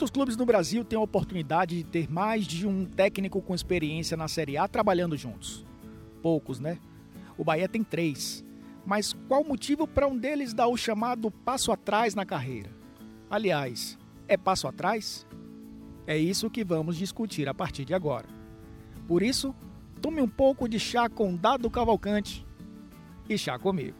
Quantos clubes no Brasil têm a oportunidade de ter mais de um técnico com experiência na Série A trabalhando juntos? Poucos, né? O Bahia tem três. Mas qual o motivo para um deles dar o chamado passo atrás na carreira? Aliás, é passo atrás? É isso que vamos discutir a partir de agora. Por isso, tome um pouco de chá com Dado Cavalcante e chá comigo.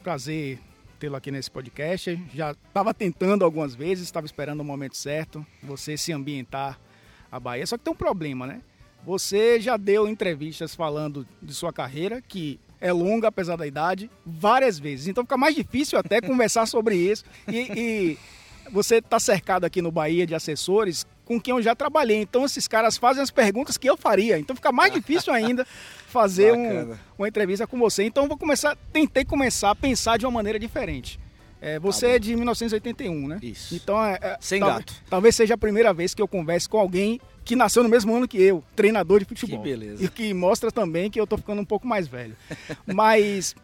Prazer tê-lo aqui nesse podcast. Já estava tentando algumas vezes, estava esperando o momento certo, você se ambientar a Bahia. Só que tem um problema, né? Você já deu entrevistas falando de sua carreira, que é longa apesar da idade, várias vezes. Então fica mais difícil até conversar sobre isso. E, e você está cercado aqui no Bahia de assessores com quem eu já trabalhei. Então esses caras fazem as perguntas que eu faria. Então fica mais difícil ainda fazer um, uma entrevista com você. Então vou começar, tentei começar a pensar de uma maneira diferente. É, você tá é de 1981, né? Isso. Então é, é sem tal, gato. Talvez seja a primeira vez que eu converse com alguém que nasceu no mesmo ano que eu, treinador de futebol. Que beleza. E que mostra também que eu tô ficando um pouco mais velho. Mas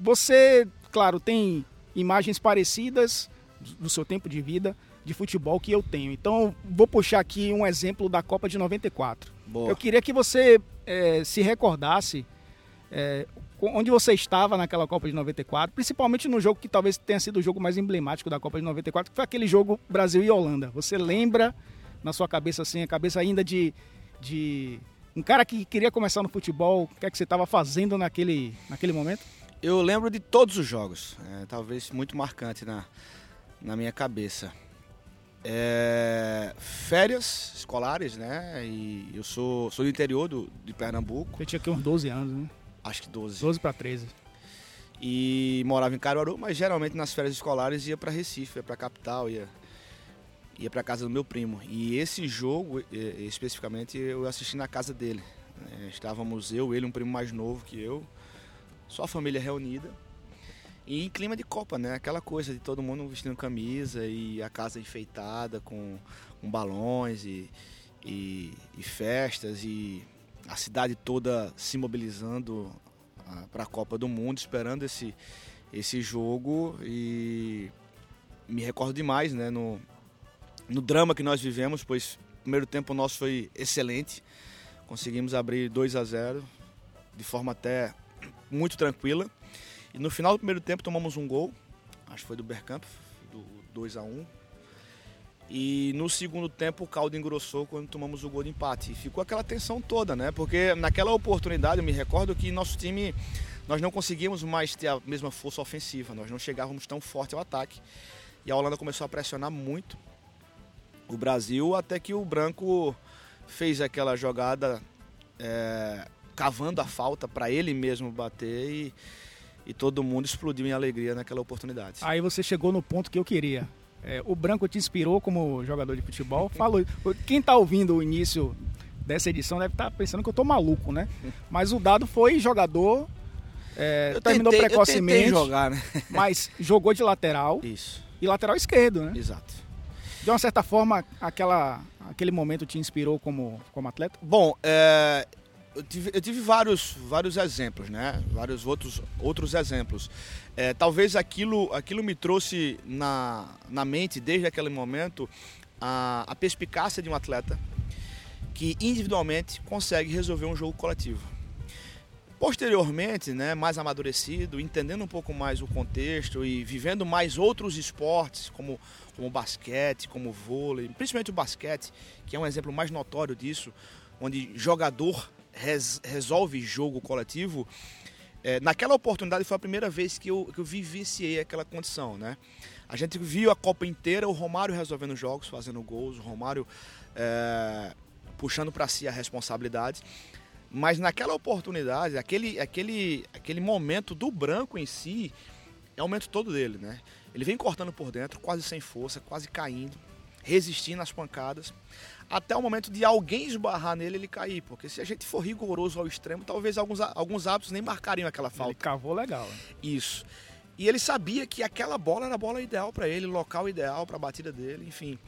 você, claro, tem imagens parecidas do seu tempo de vida de futebol que eu tenho. Então, vou puxar aqui um exemplo da Copa de 94. Boa. Eu queria que você é, se recordasse é, onde você estava naquela Copa de 94, principalmente no jogo que talvez tenha sido o jogo mais emblemático da Copa de 94, que foi aquele jogo Brasil e Holanda. Você lembra na sua cabeça assim, a cabeça ainda de, de um cara que queria começar no futebol, o que é que você estava fazendo naquele, naquele momento? Eu lembro de todos os jogos, é, talvez muito marcante na, na minha cabeça. É, férias escolares, né? E eu sou, sou do interior do, de Pernambuco. Você tinha aqui uns 12 anos, né? Acho que 12. 12 para 13. E morava em Caruaru, mas geralmente nas férias escolares ia para Recife, ia para capital, ia ia para casa do meu primo. E esse jogo, especificamente, eu assisti na casa dele. Né? Estávamos eu, ele, um primo mais novo que eu, só a família reunida. E em clima de Copa, né? Aquela coisa de todo mundo vestindo camisa e a casa enfeitada com, com balões e, e, e, festas e a cidade toda se mobilizando ah, para a Copa do Mundo, esperando esse, esse jogo. E me recordo demais, né? No, no drama que nós vivemos, pois o primeiro tempo nosso foi excelente. Conseguimos abrir 2 a 0 de forma até muito tranquila. E no final do primeiro tempo tomamos um gol, acho que foi do Bergkamp, do 2 a 1 E no segundo tempo o caldo engrossou quando tomamos o gol de empate. E ficou aquela tensão toda, né? Porque naquela oportunidade eu me recordo que nosso time nós não conseguíamos mais ter a mesma força ofensiva, nós não chegávamos tão forte ao ataque. E a Holanda começou a pressionar muito o Brasil, até que o Branco fez aquela jogada é, cavando a falta para ele mesmo bater e, e todo mundo explodiu em alegria naquela oportunidade. Aí você chegou no ponto que eu queria. É, o Branco te inspirou como jogador de futebol? Falou, quem está ouvindo o início dessa edição deve estar tá pensando que eu tô maluco, né? Mas o Dado foi jogador, é, eu terminou tentei, precocemente, eu jogar, né? mas jogou de lateral Isso. e lateral esquerdo, né? Exato de uma certa forma, aquela, aquele momento te inspirou como, como atleta? Bom, é, eu, tive, eu tive vários, vários exemplos, né? Vários outros, outros exemplos. É, talvez aquilo, aquilo me trouxe na, na mente, desde aquele momento, a, a perspicácia de um atleta que individualmente consegue resolver um jogo coletivo. Posteriormente, né, mais amadurecido, entendendo um pouco mais o contexto e vivendo mais outros esportes, como, como basquete, como vôlei, principalmente o basquete, que é um exemplo mais notório disso, onde jogador res, resolve jogo coletivo. É, naquela oportunidade foi a primeira vez que eu, que eu vivenciei aquela condição. Né? A gente viu a Copa inteira, o Romário resolvendo jogos, fazendo gols, o Romário é, puxando para si a responsabilidade. Mas naquela oportunidade, aquele, aquele, aquele momento do branco em si, é o momento todo dele, né? Ele vem cortando por dentro, quase sem força, quase caindo, resistindo às pancadas, até o momento de alguém esbarrar nele ele cair. Porque se a gente for rigoroso ao extremo, talvez alguns, alguns hábitos nem marcariam aquela falta. Ele cavou legal. Né? Isso. E ele sabia que aquela bola era a bola ideal para ele, o local ideal para a batida dele, enfim.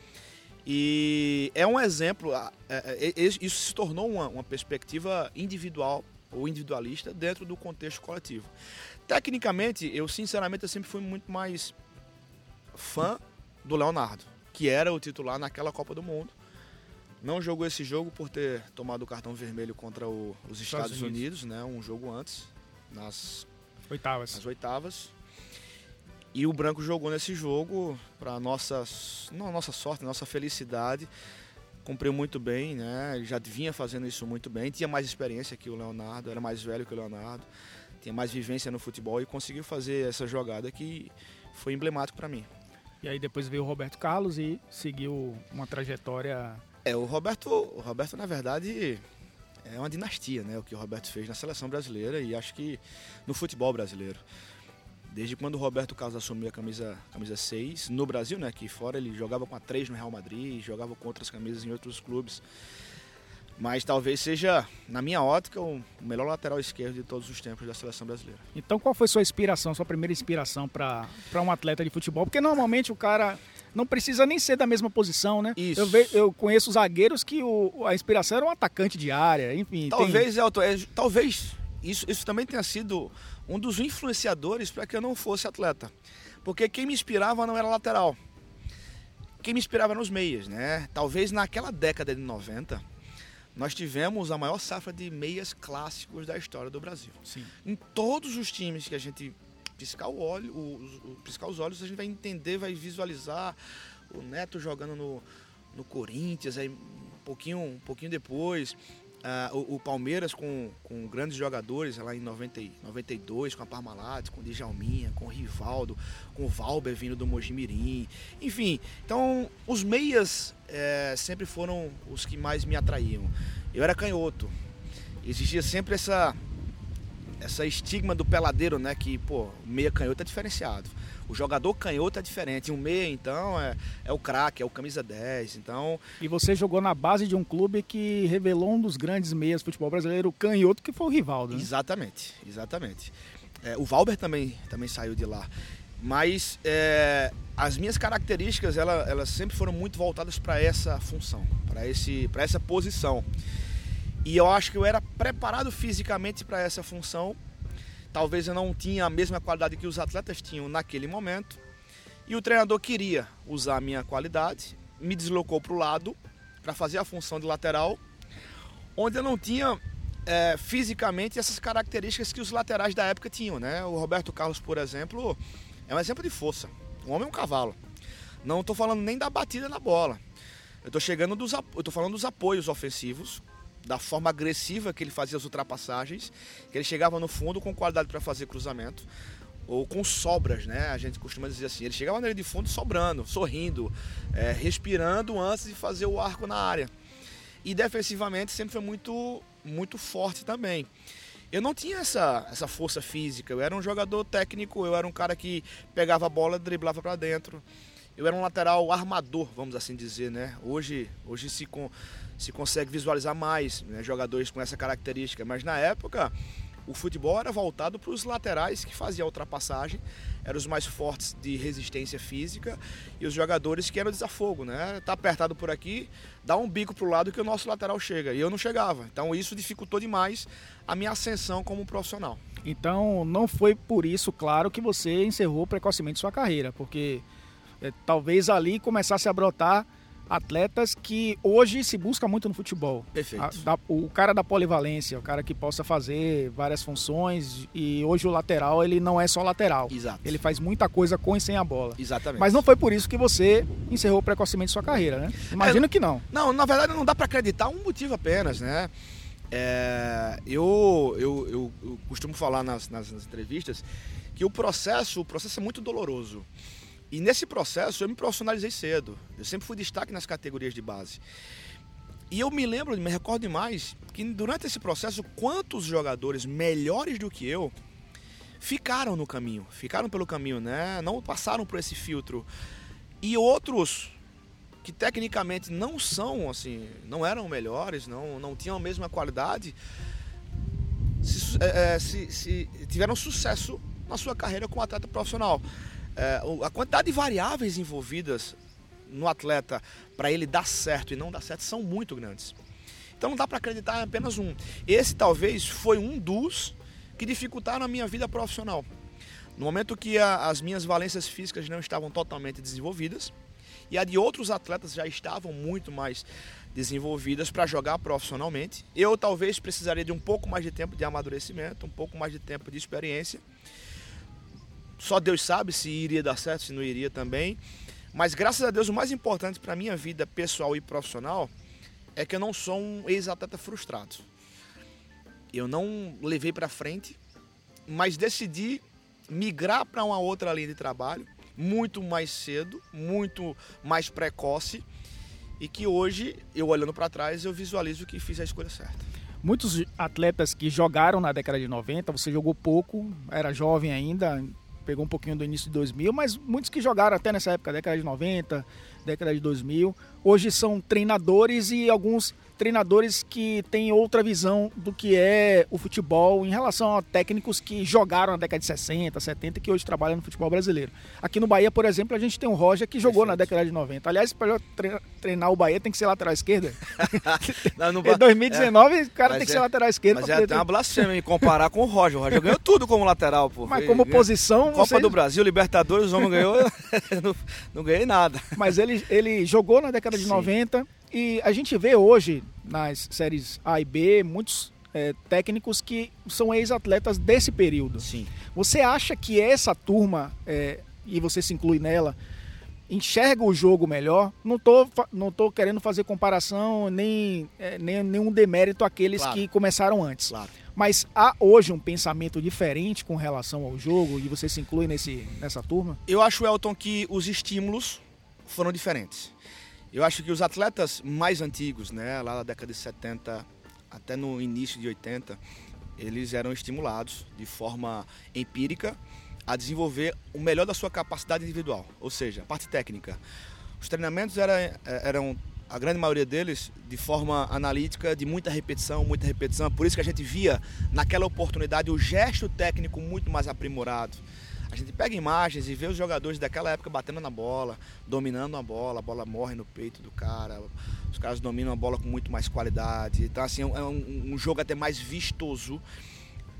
E é um exemplo, é, é, isso se tornou uma, uma perspectiva individual ou individualista dentro do contexto coletivo. Tecnicamente, eu sinceramente eu sempre fui muito mais fã do Leonardo, que era o titular naquela Copa do Mundo. Não jogou esse jogo por ter tomado o cartão vermelho contra o, os Estados, Estados Unidos. Unidos, né? Um jogo antes, nas oitavas. Nas oitavas. E o Branco jogou nesse jogo para nossa, não nossa sorte, nossa felicidade. Cumpriu muito bem, né? Já vinha fazendo isso muito bem. Tinha mais experiência que o Leonardo, era mais velho que o Leonardo, tinha mais vivência no futebol e conseguiu fazer essa jogada que foi emblemático para mim. E aí depois veio o Roberto Carlos e seguiu uma trajetória. É, o Roberto, o Roberto na verdade é uma dinastia, né? O que o Roberto fez na seleção brasileira e acho que no futebol brasileiro. Desde quando o Roberto Carlos assumiu a camisa, camisa 6, no Brasil, né? Aqui fora ele jogava com a 3 no Real Madrid, jogava com outras camisas em outros clubes. Mas talvez seja, na minha ótica, o melhor lateral esquerdo de todos os tempos da seleção brasileira. Então qual foi sua inspiração, sua primeira inspiração para um atleta de futebol? Porque normalmente o cara não precisa nem ser da mesma posição, né? Isso. Eu, ve, eu conheço zagueiros que o, a inspiração era um atacante de área, enfim. Talvez, tem... Elton, é, talvez isso, isso também tenha sido um dos influenciadores para que eu não fosse atleta. Porque quem me inspirava não era lateral. Quem me inspirava eram os meias, né? Talvez naquela década de 90, nós tivemos a maior safra de meias clássicos da história do Brasil. Sim. Em todos os times que a gente piscar o olho, o, o, piscar os olhos, a gente vai entender, vai visualizar o Neto jogando no, no Corinthians, aí um pouquinho, um pouquinho depois, Uh, o, o, Palmeiras com, com grandes jogadores lá em 90, 92, com a Parmalat, com o Djalminha, com o Rivaldo, com o Valber vindo do Mojimirim. Enfim, então os meias é, sempre foram os que mais me atraíam. Eu era canhoto. Existia sempre essa, essa estigma do peladeiro, né? Que, pô, meia canhoto é diferenciado. O jogador canhoto é diferente. Um meia, então, é, é o craque, é o camisa 10. Então... E você jogou na base de um clube que revelou um dos grandes meias do futebol brasileiro, o canhoto, que foi o Rivaldo. Né? Exatamente, exatamente. É, o Valber também, também saiu de lá. Mas é, as minhas características, ela, elas sempre foram muito voltadas para essa função, para essa posição. E eu acho que eu era preparado fisicamente para essa função Talvez eu não tinha a mesma qualidade que os atletas tinham naquele momento. E o treinador queria usar a minha qualidade, me deslocou para o lado para fazer a função de lateral, onde eu não tinha é, fisicamente essas características que os laterais da época tinham. Né? O Roberto Carlos, por exemplo, é um exemplo de força. O homem é um cavalo. Não estou falando nem da batida na bola. Eu estou chegando dos, eu tô falando dos apoios ofensivos, da forma agressiva que ele fazia as ultrapassagens, que ele chegava no fundo com qualidade para fazer cruzamento ou com sobras, né? A gente costuma dizer assim. Ele chegava na linha de fundo sobrando, sorrindo, é, respirando antes de fazer o arco na área. E defensivamente sempre foi muito, muito forte também. Eu não tinha essa, essa força física. Eu era um jogador técnico. Eu era um cara que pegava a bola, driblava para dentro. Eu era um lateral armador, vamos assim dizer, né? Hoje, hoje se com se consegue visualizar mais né, jogadores com essa característica. Mas na época, o futebol era voltado para os laterais que faziam a ultrapassagem, eram os mais fortes de resistência física e os jogadores que eram desafogo, né? Tá apertado por aqui, dá um bico para o lado que o nosso lateral chega. E eu não chegava. Então isso dificultou demais a minha ascensão como profissional. Então não foi por isso, claro, que você encerrou precocemente sua carreira, porque é, talvez ali começasse a brotar atletas que hoje se busca muito no futebol. Perfeito. A, da, o cara da polivalência, o cara que possa fazer várias funções e hoje o lateral ele não é só lateral. Exato. Ele faz muita coisa com e sem a bola. Exatamente. Mas não foi por isso que você encerrou precocemente sua carreira, né? Imagino é, que não. Não, na verdade não dá para acreditar um motivo apenas, né? É, eu, eu, eu, eu, costumo falar nas, nas, nas entrevistas que o processo, o processo é muito doloroso. E nesse processo eu me profissionalizei cedo. Eu sempre fui destaque nas categorias de base. E eu me lembro, me recordo demais, que durante esse processo, quantos jogadores melhores do que eu ficaram no caminho, ficaram pelo caminho, né? Não passaram por esse filtro. E outros que tecnicamente não são assim, não eram melhores, não, não tinham a mesma qualidade, se, é, se, se tiveram sucesso na sua carreira como atleta profissional. É, a quantidade de variáveis envolvidas no atleta para ele dar certo e não dar certo são muito grandes. Então não dá para acreditar em apenas um. Esse talvez foi um dos que dificultaram a minha vida profissional. No momento que a, as minhas valências físicas não estavam totalmente desenvolvidas e a de outros atletas já estavam muito mais desenvolvidas para jogar profissionalmente, eu talvez precisaria de um pouco mais de tempo de amadurecimento, um pouco mais de tempo de experiência. Só Deus sabe se iria dar certo, se não iria também. Mas graças a Deus, o mais importante para minha vida pessoal e profissional é que eu não sou um ex-atleta frustrado. Eu não levei para frente, mas decidi migrar para uma outra linha de trabalho muito mais cedo, muito mais precoce e que hoje, eu olhando para trás, eu visualizo que fiz a escolha certa. Muitos atletas que jogaram na década de 90, você jogou pouco, era jovem ainda, pegou um pouquinho do início de 2000, mas muitos que jogaram até nessa época, década de 90, década de 2000, hoje são treinadores e alguns treinadores que têm outra visão do que é o futebol em relação a técnicos que jogaram na década de 60, 70 e que hoje trabalham no futebol brasileiro. Aqui no Bahia, por exemplo, a gente tem o Roger que jogou na década de 90. Aliás, para treinar o Bahia tem que ser lateral esquerda. não, não, em 2019 é, o cara tem que é, ser lateral esquerda. Mas é uma blasfêmia em comparar com o Roger. O Roger ganhou tudo como lateral, pô. Mas como posição... Copa vocês... do Brasil, Libertadores, o homem ganhou... não, não ganhei nada. Mas ele, ele jogou na década de Sim. 90 e a gente vê hoje nas séries A e B muitos é, técnicos que são ex-atletas desse período. Sim. Você acha que essa turma, é, e você se inclui nela, enxerga o jogo melhor? Não tô, não tô querendo fazer comparação nem, é, nem nenhum demérito àqueles claro. que começaram antes. Claro. Mas há hoje um pensamento diferente com relação ao jogo e você se inclui nesse, nessa turma? Eu acho, Elton, que os estímulos foram diferentes. Eu acho que os atletas mais antigos, né, lá da década de 70 até no início de 80, eles eram estimulados de forma empírica a desenvolver o melhor da sua capacidade individual, ou seja, a parte técnica. Os treinamentos eram, eram a grande maioria deles de forma analítica, de muita repetição, muita repetição. Por isso que a gente via naquela oportunidade o gesto técnico muito mais aprimorado. A gente pega imagens e vê os jogadores daquela época batendo na bola, dominando a bola, a bola morre no peito do cara, os caras dominam a bola com muito mais qualidade. Então, assim, é um, um jogo até mais vistoso.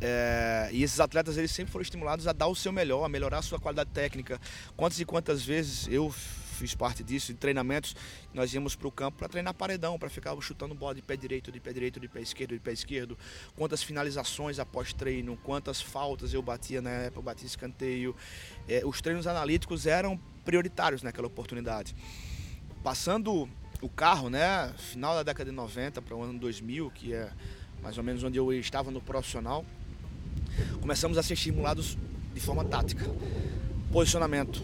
É, e esses atletas eles sempre foram estimulados a dar o seu melhor, a melhorar a sua qualidade técnica. Quantas e quantas vezes eu fiz parte disso, em treinamentos, nós íamos para o campo para treinar paredão, para ficar chutando bola de pé direito, de pé direito, de pé esquerdo, de pé esquerdo. Quantas finalizações após treino, quantas faltas eu batia na época, eu batia escanteio. É, os treinos analíticos eram prioritários naquela oportunidade. Passando o carro, né, final da década de 90 para o ano 2000, que é mais ou menos onde eu estava no profissional, começamos a ser estimulados de forma tática. Posicionamento,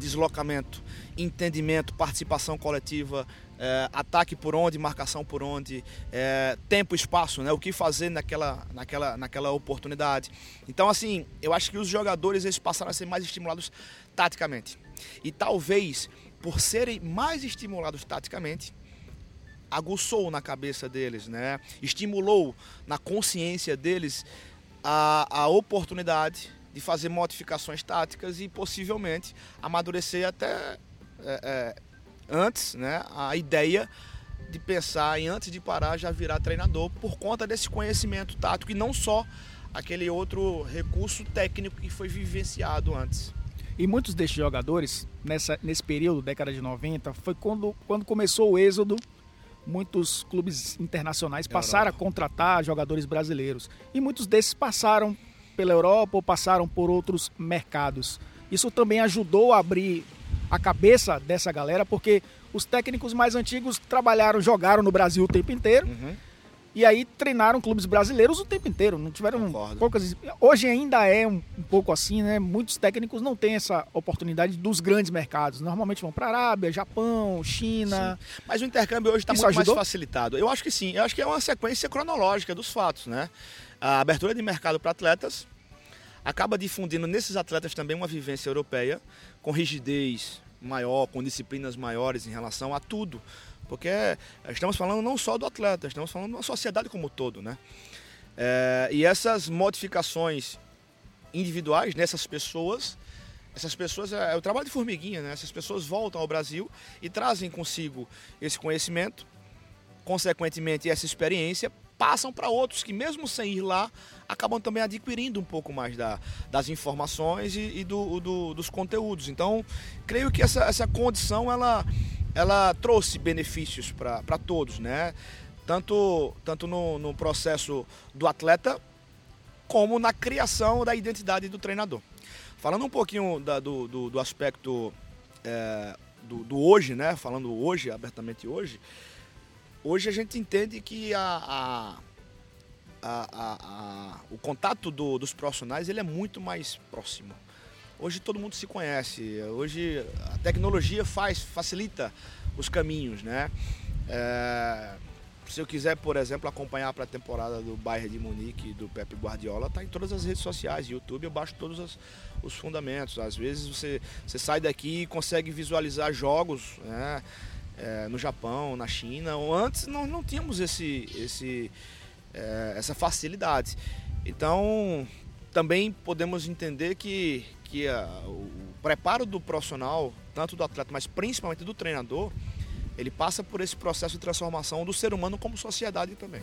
deslocamento, entendimento, participação coletiva, é, ataque por onde, marcação por onde, é, tempo, espaço, né? O que fazer naquela, naquela, naquela oportunidade. Então, assim, eu acho que os jogadores eles passaram a ser mais estimulados taticamente. E talvez, por serem mais estimulados taticamente, aguçou na cabeça deles, né? Estimulou na consciência deles a, a oportunidade de fazer modificações táticas e possivelmente amadurecer até é, é, antes né, a ideia de pensar em antes de parar já virar treinador por conta desse conhecimento tático e não só aquele outro recurso técnico que foi vivenciado antes. E muitos destes jogadores, nessa, nesse período, década de 90, foi quando, quando começou o êxodo, muitos clubes internacionais passaram Europa. a contratar jogadores brasileiros. E muitos desses passaram pela Europa ou passaram por outros mercados. Isso também ajudou a abrir a cabeça dessa galera, porque os técnicos mais antigos trabalharam, jogaram no Brasil o tempo inteiro. Uhum. E aí treinaram clubes brasileiros o tempo inteiro, não tiveram Concordo. poucas. Hoje ainda é um, um, pouco assim, né? Muitos técnicos não têm essa oportunidade dos grandes mercados. Normalmente vão para Arábia, Japão, China. Sim. Mas o intercâmbio hoje está muito ajudou? mais facilitado. Eu acho que sim. Eu acho que é uma sequência cronológica dos fatos, né? A abertura de mercado para atletas acaba difundindo nesses atletas também uma vivência europeia com rigidez maior, com disciplinas maiores em relação a tudo. Porque estamos falando não só do atleta, estamos falando uma sociedade como um todo, né? É, e essas modificações individuais nessas pessoas. Essas pessoas, é, é o trabalho de formiguinha, né? Essas pessoas voltam ao Brasil e trazem consigo esse conhecimento, consequentemente essa experiência, passam para outros que mesmo sem ir lá, acabam também adquirindo um pouco mais da, das informações e, e do, do, dos conteúdos. Então, creio que essa, essa condição, ela, ela trouxe benefícios para todos, né? Tanto, tanto no, no processo do atleta, como na criação da identidade do treinador. Falando um pouquinho da, do, do, do, aspecto é, do, do, hoje, né? Falando hoje, abertamente hoje, hoje a gente entende que a, a, a, o contato dos profissionais ele é muito mais próximo. Hoje todo mundo se conhece, hoje a tecnologia faz, facilita os caminhos, né? É, se eu quiser, por exemplo, acompanhar para a temporada do Bayern de Munique do Pepe Guardiola, tá em todas as redes sociais, YouTube, eu baixo todos os, os fundamentos. Às vezes você, você sai daqui e consegue visualizar jogos né, é, no Japão, na China. Antes nós não tínhamos esse, esse, é, essa facilidade. Então também podemos entender que, que a, o preparo do profissional, tanto do atleta, mas principalmente do treinador, ele passa por esse processo de transformação do ser humano como sociedade também.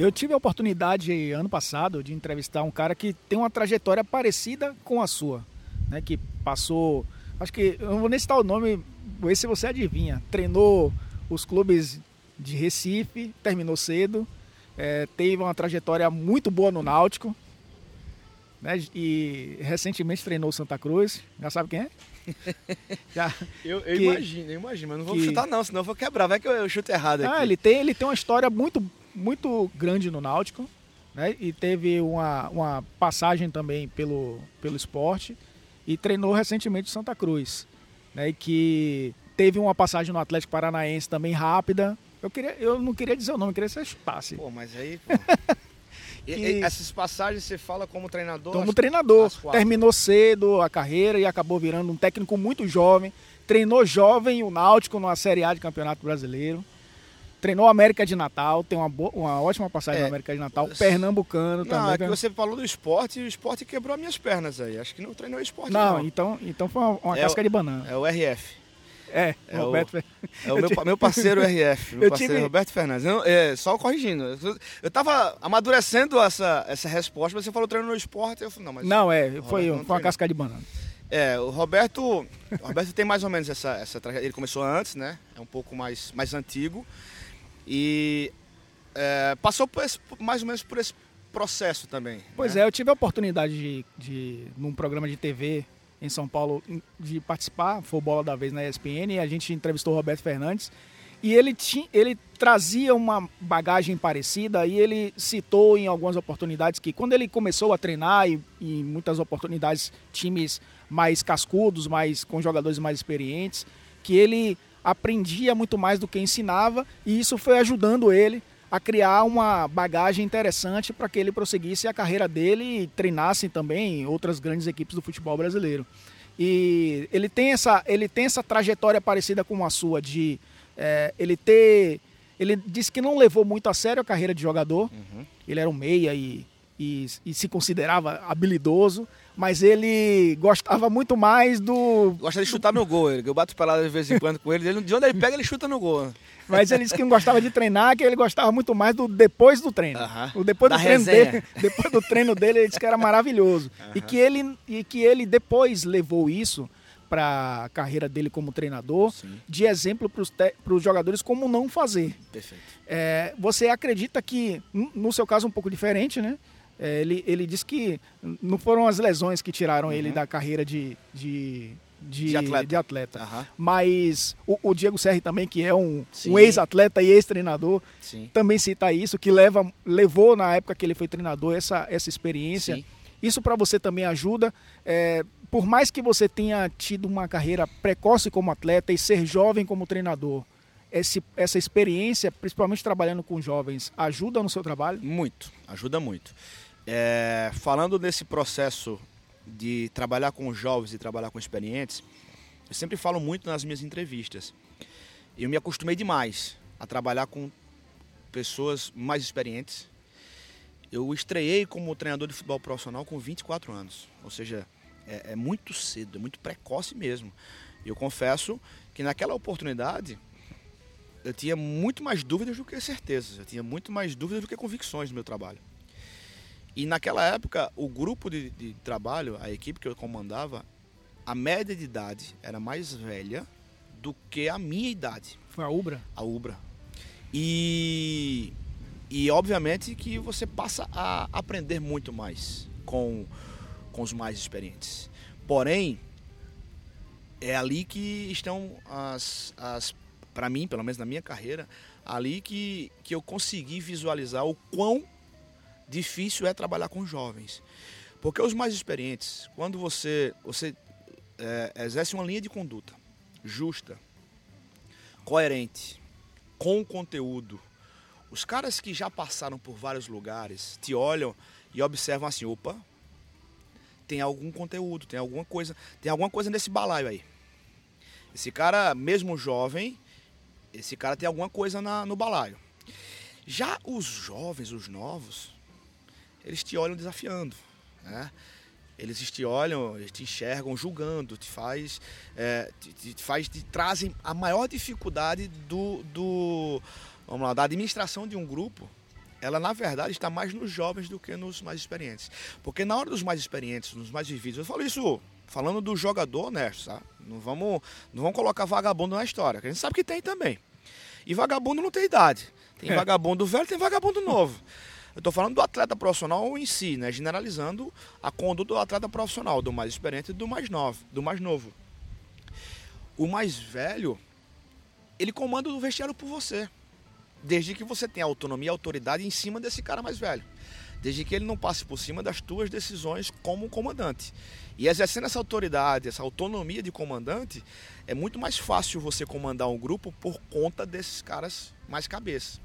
Eu tive a oportunidade ano passado de entrevistar um cara que tem uma trajetória parecida com a sua, né? Que passou, acho que eu não vou nem citar o nome, ver se você adivinha. Treinou os clubes de Recife, terminou cedo, é, teve uma trajetória muito boa no Náutico, né? E recentemente treinou Santa Cruz. Já sabe quem é? Já, eu, eu que, imagino, eu imagino, mas não vou que, chutar não, senão eu vou quebrar, vai que eu, eu chuto errado ah, aqui. ele tem, ele tem uma história muito, muito grande no Náutico, né? E teve uma, uma passagem também pelo, pelo esporte e treinou recentemente Santa Cruz, né? E que teve uma passagem no Atlético Paranaense também rápida, eu, queria, eu não queria dizer o nome, eu queria que você chutasse. Pô, mas aí. Pô. que... e, essas passagens você fala como treinador? Como treinador. Terminou cedo a carreira e acabou virando um técnico muito jovem. Treinou jovem o Náutico numa Série A de Campeonato Brasileiro. Treinou a América de Natal, tem uma, boa, uma ótima passagem é, na América de Natal. Pernambucano não, também. É que você falou do esporte e o esporte quebrou as minhas pernas aí. Acho que não treinou esporte. Não, não. Então, então foi uma, uma é casca o, de banana. É o RF. É, é Roberto o, É o meu, meu parceiro RF, meu eu parceiro tive... Roberto Fernandes. Eu, é, só corrigindo. Eu estava amadurecendo essa, essa resposta, mas você falou treino no esporte. Eu falei, não, mas. Não, é, foi, foi uma casca de banana. É, o Roberto, o Roberto tem mais ou menos essa, essa trajetória. Ele começou antes, né? É um pouco mais, mais antigo. E é, passou esse, mais ou menos por esse processo também. Pois né? é, eu tive a oportunidade de, de, num programa de TV em São Paulo de participar, foi Bola da Vez na ESPN, e a gente entrevistou o Roberto Fernandes. E ele, tinha, ele trazia uma bagagem parecida e ele citou em algumas oportunidades que quando ele começou a treinar e em muitas oportunidades times mais cascudos, mais com jogadores mais experientes, que ele aprendia muito mais do que ensinava e isso foi ajudando ele a criar uma bagagem interessante para que ele prosseguisse a carreira dele e treinasse também outras grandes equipes do futebol brasileiro. E ele tem essa, ele tem essa trajetória parecida com a sua de é, ele ter ele disse que não levou muito a sério a carreira de jogador. Uhum. Ele era um meia e, e, e, se considerava habilidoso, mas ele gostava muito mais do. Gosta de chutar no gol. Eu bato pelada de vez em quando com ele. De onde ele pega, ele chuta no gol. Mas ele disse que não gostava de treinar, que ele gostava muito mais do depois do treino. O depois do treino dele, depois do treino dele, ele disse que era maravilhoso. E que ele e que ele depois levou isso para a carreira dele como treinador, Sim. de exemplo para os jogadores como não fazer. Perfeito. É, você acredita que, no seu caso um pouco diferente, né? É, ele, ele disse que não foram as lesões que tiraram uhum. ele da carreira de, de de, de atleta. De atleta. Uhum. Mas o, o, Diego Serri também, que é um, um ex-atleta e ex-treinador, também cita isso, que leva, levou na época que ele foi treinador essa, essa experiência. Sim. Isso para você também ajuda. É, por mais que você tenha tido uma carreira precoce como atleta e ser jovem como treinador, esse, essa experiência, principalmente trabalhando com jovens, ajuda no seu trabalho? Muito, ajuda muito. É, falando desse processo de trabalhar com jovens e trabalhar com experientes, eu sempre falo muito nas minhas entrevistas. Eu me acostumei demais a trabalhar com pessoas mais experientes. Eu estreiei como treinador de futebol profissional com 24 anos, ou seja, é, é muito cedo, é muito precoce mesmo. Eu confesso que naquela oportunidade eu tinha muito mais dúvidas do que certezas, eu tinha muito mais dúvidas do que convicções no meu trabalho. E naquela época, o grupo de, de trabalho, a equipe que eu comandava, a média de idade era mais velha do que a minha idade. Foi a Ubra? A Ubra. E, e obviamente que você passa a aprender muito mais com, com os mais experientes. Porém, é ali que estão as, as para mim, pelo menos na minha carreira, ali que, que eu consegui visualizar o quão difícil é trabalhar com jovens. Porque os mais experientes, quando você, você é, exerce uma linha de conduta justa, coerente, com conteúdo, os caras que já passaram por vários lugares te olham e observam assim, opa, tem algum conteúdo, tem alguma coisa, tem alguma coisa nesse balaio aí. Esse cara, mesmo jovem, esse cara tem alguma coisa na, no balaio. Já os jovens, os novos, eles te olham desafiando, né? Eles te olham, eles te enxergam julgando, te faz, é, te, te, faz, te trazem a maior dificuldade do, do, vamos lá, da administração de um grupo. Ela na verdade está mais nos jovens do que nos mais experientes, porque na hora dos mais experientes, nos mais vividos, eu falo isso falando do jogador honesto, sabe? Não vamos, não vamos colocar vagabundo na história, que a gente sabe que tem também. E vagabundo não tem idade. Tem é. vagabundo velho, tem vagabundo novo. Eu estou falando do atleta profissional em si, né? generalizando a conduta do atleta profissional, do mais experiente e do mais novo. Do mais novo. O mais velho, ele comanda o vestiário por você. Desde que você tenha autonomia e autoridade em cima desse cara mais velho. Desde que ele não passe por cima das tuas decisões como comandante. E exercendo essa autoridade, essa autonomia de comandante, é muito mais fácil você comandar um grupo por conta desses caras mais cabeça.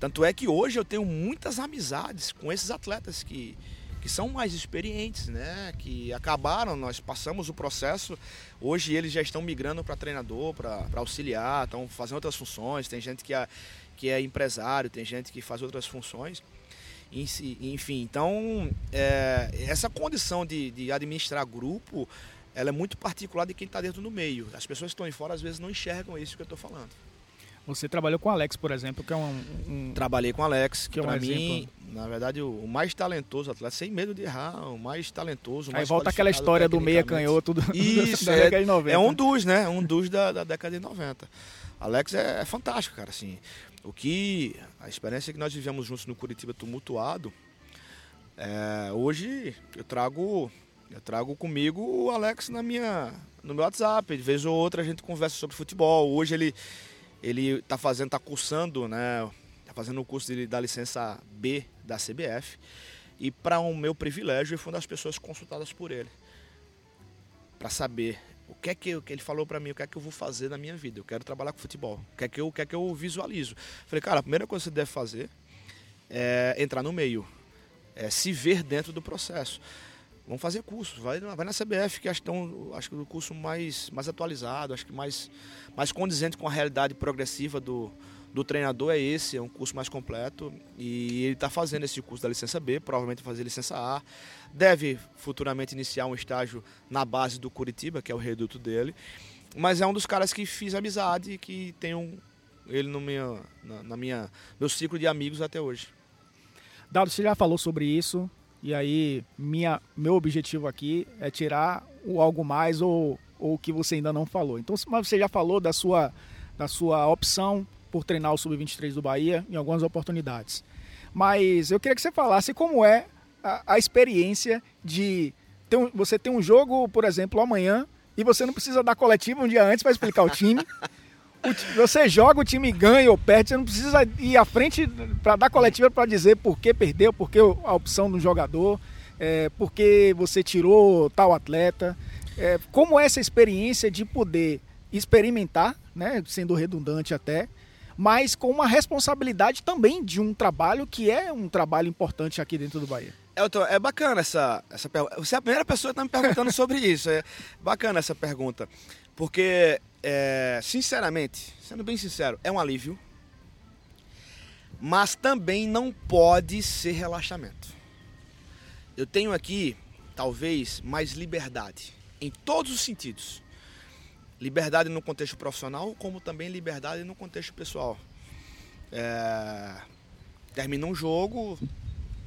Tanto é que hoje eu tenho muitas amizades com esses atletas que, que são mais experientes, né? Que acabaram, nós passamos o processo. Hoje eles já estão migrando para treinador, para auxiliar, estão fazendo outras funções. Tem gente que é, que é empresário, tem gente que faz outras funções. Enfim, então é, essa condição de, de administrar grupo, ela é muito particular de quem está dentro do meio. As pessoas que estão em fora às vezes não enxergam isso que eu estou falando. Você trabalhou com o Alex, por exemplo, que é um. um... Trabalhei com o Alex, que é um mim, na verdade, o mais talentoso atleta, sem medo de errar, o mais talentoso. O mais Aí volta aquela história do meia canhoto do, Isso, da é, década de 90. É um dos, né? Um dos da, da década de 90. Alex é, é, fantástico, cara. Assim, o que. A experiência que nós vivemos juntos no Curitiba tumultuado. É, hoje eu trago. Eu trago comigo o Alex na minha, no meu WhatsApp. De vez ou outra a gente conversa sobre futebol. Hoje ele ele está fazendo, está cursando, né? Está fazendo o curso de, da licença B da CBF. E para um meu privilégio, eu fui uma das pessoas consultadas por ele. Para saber o que é que, que ele falou para mim, o que é que eu vou fazer na minha vida. Eu quero trabalhar com futebol. O que é que eu, o que é que eu visualizo. Falei, cara, a primeira coisa que você deve fazer é entrar no meio. É se ver dentro do processo. Vamos fazer curso, vai, vai na CBF, que acho, tão, acho que o curso mais, mais atualizado, acho que mais, mais condizente com a realidade progressiva do, do treinador é esse, é um curso mais completo. E ele está fazendo esse curso da licença B, provavelmente fazer licença A. Deve futuramente iniciar um estágio na base do Curitiba, que é o reduto dele. Mas é um dos caras que fiz amizade e que tenho ele no minha, na, na minha, meu ciclo de amigos até hoje. Dado, você já falou sobre isso, e aí, minha, meu objetivo aqui é tirar o algo mais ou, ou o que você ainda não falou. Então, mas você já falou da sua, da sua opção por treinar o Sub-23 do Bahia em algumas oportunidades. Mas eu queria que você falasse como é a, a experiência de ter um, você ter um jogo, por exemplo, amanhã, e você não precisa dar coletiva um dia antes para explicar o time. você joga, o time ganha ou perde, você não precisa ir à frente para dar coletiva para dizer por que perdeu, por que a opção do jogador, é, por que você tirou tal atleta. É, como essa experiência de poder experimentar, né, sendo redundante até, mas com uma responsabilidade também de um trabalho que é um trabalho importante aqui dentro do Bahia? Elton, é bacana essa, essa pergunta. Você é a primeira pessoa que está me perguntando sobre isso. É bacana essa pergunta. Porque, é, sinceramente, sendo bem sincero, é um alívio. Mas também não pode ser relaxamento. Eu tenho aqui, talvez, mais liberdade. Em todos os sentidos. Liberdade no contexto profissional, como também liberdade no contexto pessoal. É, termina um jogo,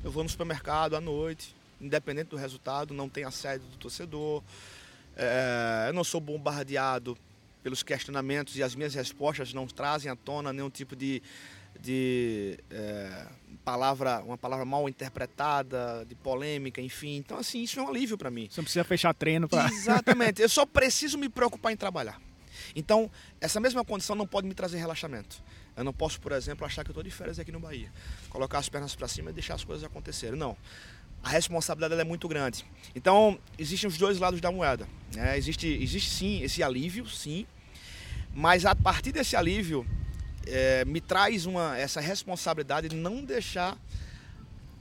eu vou no supermercado à noite, independente do resultado, não tem assédio do torcedor, é, eu não sou bombardeado pelos questionamentos e as minhas respostas não trazem à tona nenhum tipo de, de é, palavra, uma palavra mal interpretada, de polêmica, enfim. Então, assim, isso é um alívio para mim. Você não precisa fechar treino para. Exatamente. Eu só preciso me preocupar em trabalhar. Então, essa mesma condição não pode me trazer relaxamento. Eu não posso, por exemplo, achar que eu estou de férias aqui no Bahia. Colocar as pernas para cima e deixar as coisas acontecerem. Não. A responsabilidade é muito grande. Então, existem os dois lados da moeda. Né? Existe, existe sim esse alívio, sim. Mas a partir desse alívio, é, me traz uma, essa responsabilidade de não deixar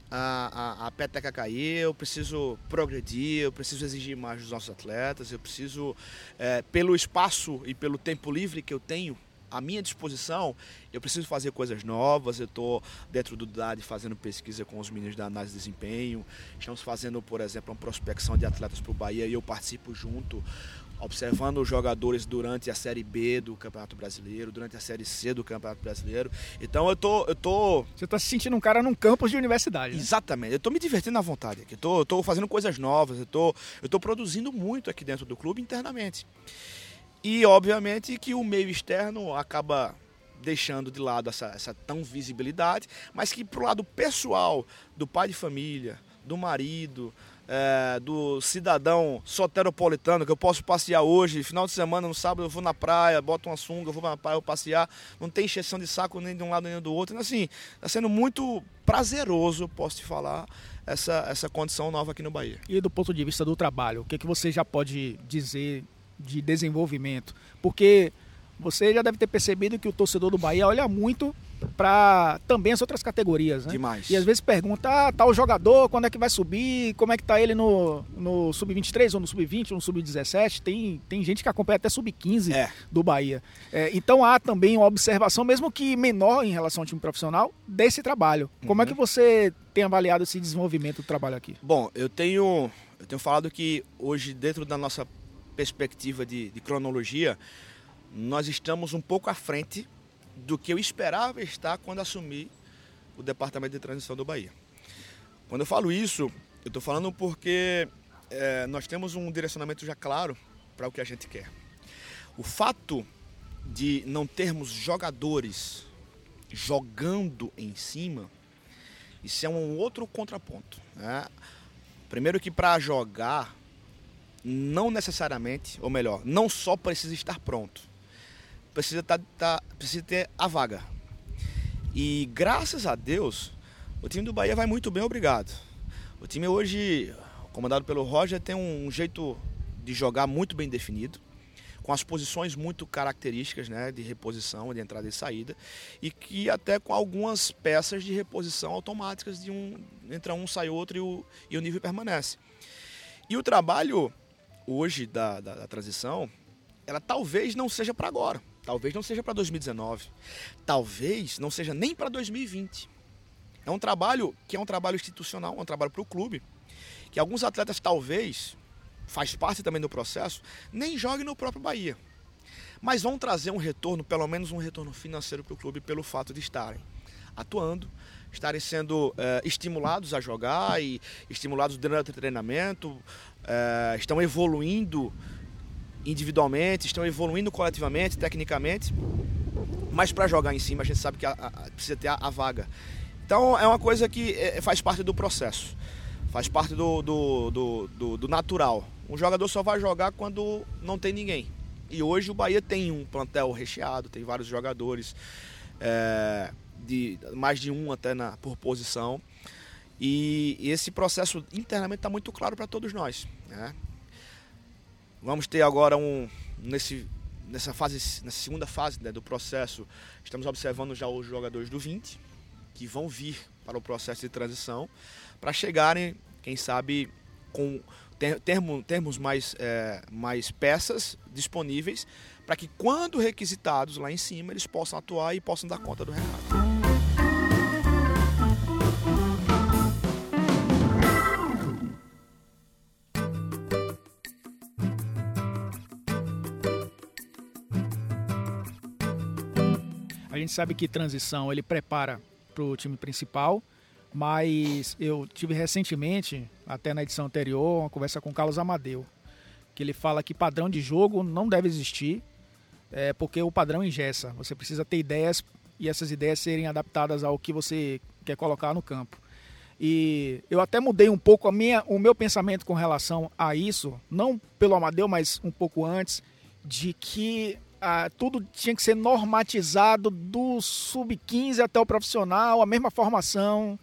a, a, a, peteca cair, eu preciso progredir, eu preciso exigir mais dos nossos atletas, eu preciso, é, pelo espaço e pelo tempo livre que eu tenho à minha disposição, eu preciso fazer coisas novas. Eu estou dentro do DAD fazendo pesquisa com os meninos da análise de desempenho. Estamos fazendo, por exemplo, uma prospecção de atletas para o Bahia e eu participo junto observando os jogadores durante a Série B do Campeonato Brasileiro, durante a Série C do Campeonato Brasileiro. Então eu tô. Eu tô... Você está se sentindo um cara num campus de universidade. Né? Exatamente. Eu estou me divertindo à vontade aqui. Eu tô, fazendo coisas novas, eu tô, eu tô produzindo muito aqui dentro do clube internamente. E obviamente que o meio externo acaba deixando de lado essa, essa tão visibilidade, mas que pro lado pessoal do pai de família, do marido, é, do cidadão soteropolitano, que eu posso passear hoje, final de semana, no sábado eu vou na praia, boto uma sunga, eu vou na praia, eu passear, não tem encheção de saco nem de um lado nem do outro. Então, assim, está sendo muito prazeroso, posso te falar, essa, essa condição nova aqui no Bahia. E do ponto de vista do trabalho, o que, que você já pode dizer de desenvolvimento, porque você já deve ter percebido que o torcedor do Bahia olha muito para também as outras categorias, né? Demais. E às vezes pergunta, ah, tá o jogador, quando é que vai subir, como é que tá ele no, no sub-23 ou no sub-20 ou no sub-17, tem, tem gente que acompanha até sub-15 é. do Bahia. É, então há também uma observação, mesmo que menor em relação ao time profissional, desse trabalho. Como é uhum. é que você tem avaliado esse desenvolvimento do trabalho aqui? Bom, eu tenho, eu tenho falado que hoje dentro da nossa perspectiva de, de cronologia, nós estamos um pouco à frente do que eu esperava estar quando assumi o Departamento de Transição do Bahia. Quando eu falo isso, eu estou falando porque é, nós temos um direcionamento já claro para o que a gente quer. O fato de não termos jogadores jogando em cima, isso é um outro contraponto. Né? Primeiro que para jogar não necessariamente, ou melhor, não só precisa estar pronto, precisa, tá, tá, precisa ter a vaga. E graças a Deus, o time do Bahia vai muito bem, obrigado. O time hoje, comandado pelo Roger, tem um jeito de jogar muito bem definido, com as posições muito características né, de reposição, de entrada e saída, e que até com algumas peças de reposição automáticas, de um entra um, sai outro e o, e o nível permanece. E o trabalho hoje da, da, da transição, ela talvez não seja para agora, talvez não seja para 2019, talvez não seja nem para 2020. É um trabalho que é um trabalho institucional, é um trabalho para o clube, que alguns atletas talvez faz parte também do processo, nem joguem no próprio Bahia. Mas vão trazer um retorno, pelo menos um retorno financeiro para o clube pelo fato de estarem atuando, estarem sendo é, estimulados a jogar e estimulados durante o treinamento, é, estão evoluindo individualmente, estão evoluindo coletivamente, tecnicamente, mas para jogar em cima a gente sabe que a, a, precisa ter a, a, vaga. Então é uma coisa que é, faz parte do processo, faz parte do, do, do, do, do natural. Um jogador só vai jogar quando não tem ninguém. E hoje o Bahia tem um plantel recheado, tem vários jogadores. É, de mais de um até na, por posição. E, e esse processo internamente está muito claro para todos nós. Né? Vamos ter agora um nesse nessa fase, nessa segunda fase né, do processo, estamos observando já os jogadores do 20, que vão vir para o processo de transição, para chegarem, quem sabe, com termo, termos mais, é, mais peças disponíveis, para que quando requisitados lá em cima, eles possam atuar e possam dar conta do recado. Gente sabe que transição ele prepara para o time principal, mas eu tive recentemente, até na edição anterior, uma conversa com o Carlos Amadeu, que ele fala que padrão de jogo não deve existir, é, porque o padrão engessa. Você precisa ter ideias e essas ideias serem adaptadas ao que você quer colocar no campo. E eu até mudei um pouco a minha, o meu pensamento com relação a isso, não pelo Amadeu, mas um pouco antes, de que ah, tudo tinha que ser normatizado do sub-15 até o profissional, a mesma formação.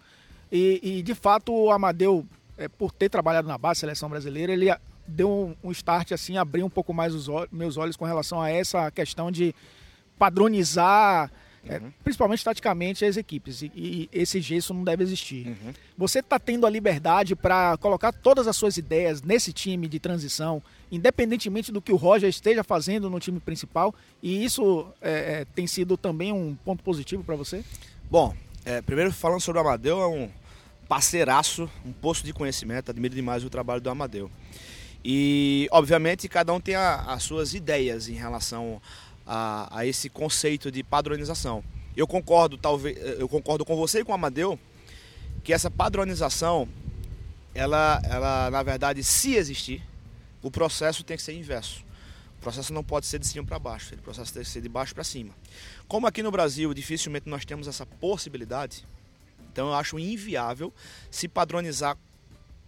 E, e de fato o Amadeu, é, por ter trabalhado na base seleção brasileira, ele deu um, um start assim, abriu um pouco mais os olhos, meus olhos com relação a essa questão de padronizar é, uhum. principalmente taticamente, as equipes. E, e, esse gesso não deve existir. Uhum. Você está tendo a liberdade para colocar todas as suas ideias nesse time de transição, independentemente do que o Roger esteja fazendo no time principal, e isso é, é, tem sido também um ponto positivo para você? Bom, é, primeiro falando sobre o Amadeu, é um parceiraço, um posto de conhecimento, admiro demais o trabalho do Amadeu. E, obviamente, cada um tem a, as suas ideias em relação a, a esse conceito de padronização. Eu concordo, talvez, eu concordo com você e com o Amadeu que essa padronização, ela, ela na verdade, se existir, o processo tem que ser inverso. O processo não pode ser de cima para baixo, o processo tem que ser de baixo para cima. Como aqui no Brasil dificilmente nós temos essa possibilidade, então eu acho inviável se padronizar,